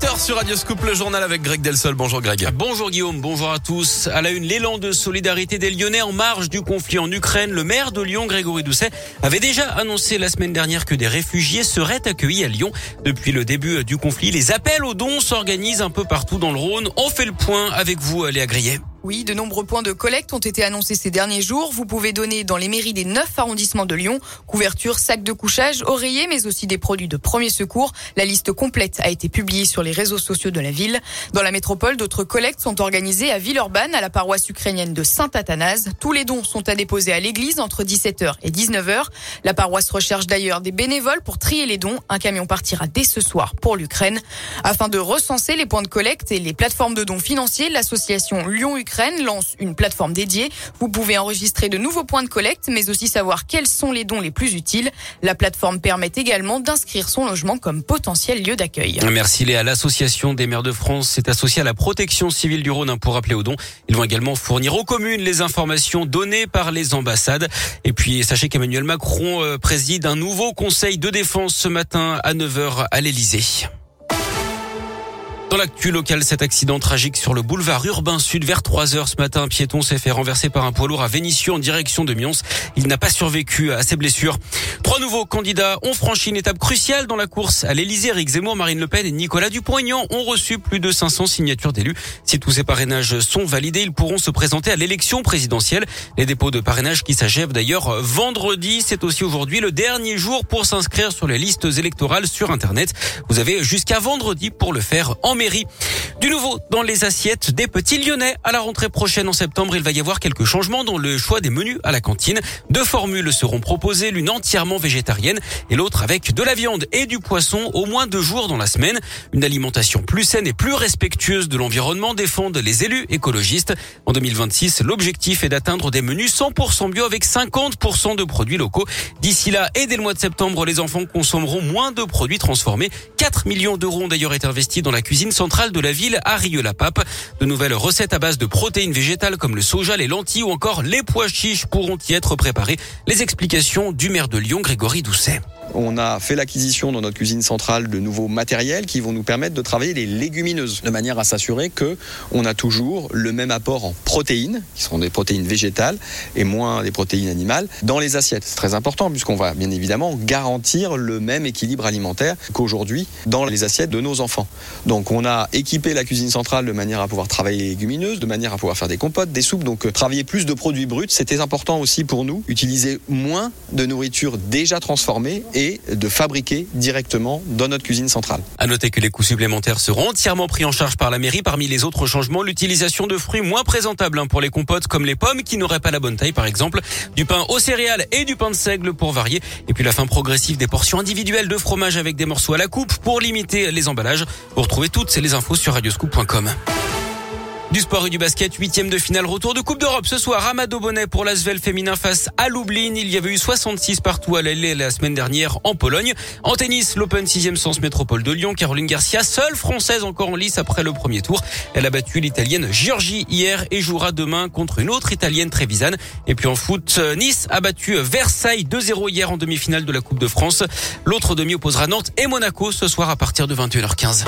8h sur Radio Scoop, le journal avec Greg Delsol. Bonjour Greg. Bonjour Guillaume, bonjour à tous. À la une, l'élan de solidarité des Lyonnais en marge du conflit en Ukraine. Le maire de Lyon, Grégory Doucet, avait déjà annoncé la semaine dernière que des réfugiés seraient accueillis à Lyon. Depuis le début du conflit, les appels aux dons s'organisent un peu partout dans le Rhône. On fait le point avec vous, Léa Grillet. Oui, de nombreux points de collecte ont été annoncés ces derniers jours. Vous pouvez donner dans les mairies des neuf arrondissements de Lyon couverture, sacs de couchage, oreillers, mais aussi des produits de premier secours. La liste complète a été publiée sur les réseaux sociaux de la ville. Dans la métropole, d'autres collectes sont organisées à Villeurbanne, à la paroisse ukrainienne de Saint-Athanase. Tous les dons sont à déposer à l'église entre 17h et 19h. La paroisse recherche d'ailleurs des bénévoles pour trier les dons. Un camion partira dès ce soir pour l'Ukraine. Afin de recenser les points de collecte et les plateformes de dons financiers, l'association Lyon-Ukraine lance une plateforme dédiée. Vous pouvez enregistrer de nouveaux points de collecte, mais aussi savoir quels sont les dons les plus utiles. La plateforme permet également d'inscrire son logement comme potentiel lieu d'accueil. Merci Léa. L'Association des maires de France s'est associée à la protection civile du Rhône pour appeler aux dons. Ils vont également fournir aux communes les informations données par les ambassades. Et puis, sachez qu'Emmanuel Macron euh, préside un nouveau conseil de défense ce matin à 9h à l'Elysée. Dans l'actu local, cet accident tragique sur le boulevard urbain sud vers 3 heures ce matin. Un piéton s'est fait renverser par un poids lourd à Vénissieux en direction de Mions. Il n'a pas survécu à ses blessures. Trois nouveaux candidats ont franchi une étape cruciale dans la course à l'Elysée. Eric Zemmour, Marine Le Pen et Nicolas Dupont-Aignan ont reçu plus de 500 signatures d'élus. Si tous ces parrainages sont validés, ils pourront se présenter à l'élection présidentielle. Les dépôts de parrainage qui s'achèvent d'ailleurs vendredi. C'est aussi aujourd'hui le dernier jour pour s'inscrire sur les listes électorales sur Internet. Vous avez jusqu'à vendredi pour le faire en Du nouveau dans les assiettes des petits Lyonnais. À la rentrée prochaine en septembre, il va y avoir quelques changements dans le choix des menus à la cantine. Deux formules seront proposées, l'une entièrement végétarienne et l'autre avec de la viande et du poisson au moins deux jours dans la semaine. Une alimentation plus saine et plus respectueuse de l'environnement défendent les élus écologistes. En 2026, l'objectif est d'atteindre des menus 100% bio avec 50% de produits locaux. D'ici là et dès le mois de septembre, les enfants consommeront moins de produits transformés. 4 millions d'euros ont d'ailleurs été investis dans la cuisine centrale de la ville à Rieux-la-Pape. De nouvelles recettes à base de protéines végétales comme le soja, les lentilles ou encore les pois chiches pourront y être préparées. Les explications du maire de Lyon, Grégory Doucet. On a fait l'acquisition dans notre cuisine centrale de nouveaux matériels qui vont nous permettre de travailler les légumineuses de manière à s'assurer que on a toujours le même apport en protéines, qui seront des protéines végétales et moins des protéines animales, dans les assiettes. C'est très important puisqu'on va bien évidemment garantir le même équilibre alimentaire qu'aujourd'hui dans les assiettes de nos enfants. Donc on a équipé la cuisine centrale de manière à pouvoir travailler les légumineuses, de manière à pouvoir faire des compotes, des soupes, donc euh, travailler plus de produits bruts. C'était important aussi pour nous, utiliser moins de nourriture déjà transformée et de fabriquer directement dans notre cuisine centrale. À noter que les coûts supplémentaires seront entièrement pris en charge par la mairie. Parmi les autres changements, l'utilisation de fruits moins présentables hein, pour les compotes comme les pommes qui n'auraient pas la bonne taille par exemple, du pain aux céréales et du pain de seigle pour varier et puis la fin progressive des portions individuelles de fromage avec des morceaux à la coupe pour limiter les emballages. Vous retrouvez toutes les infos sur radioscoop.com. Du sport et du basket, huitième de finale, retour de Coupe d'Europe ce soir. Amado Bonnet pour l'Asvel féminin face à Lublin. Il y avait eu 66 partout à l'aller la semaine dernière en Pologne. En tennis, l'Open 6 sens métropole de Lyon. Caroline Garcia, seule française encore en lice après le premier tour. Elle a battu l'italienne Giorgi hier et jouera demain contre une autre italienne Trevisan. Et puis en foot, Nice a battu Versailles 2-0 hier en demi-finale de la Coupe de France. L'autre demi opposera Nantes et Monaco ce soir à partir de 21h15.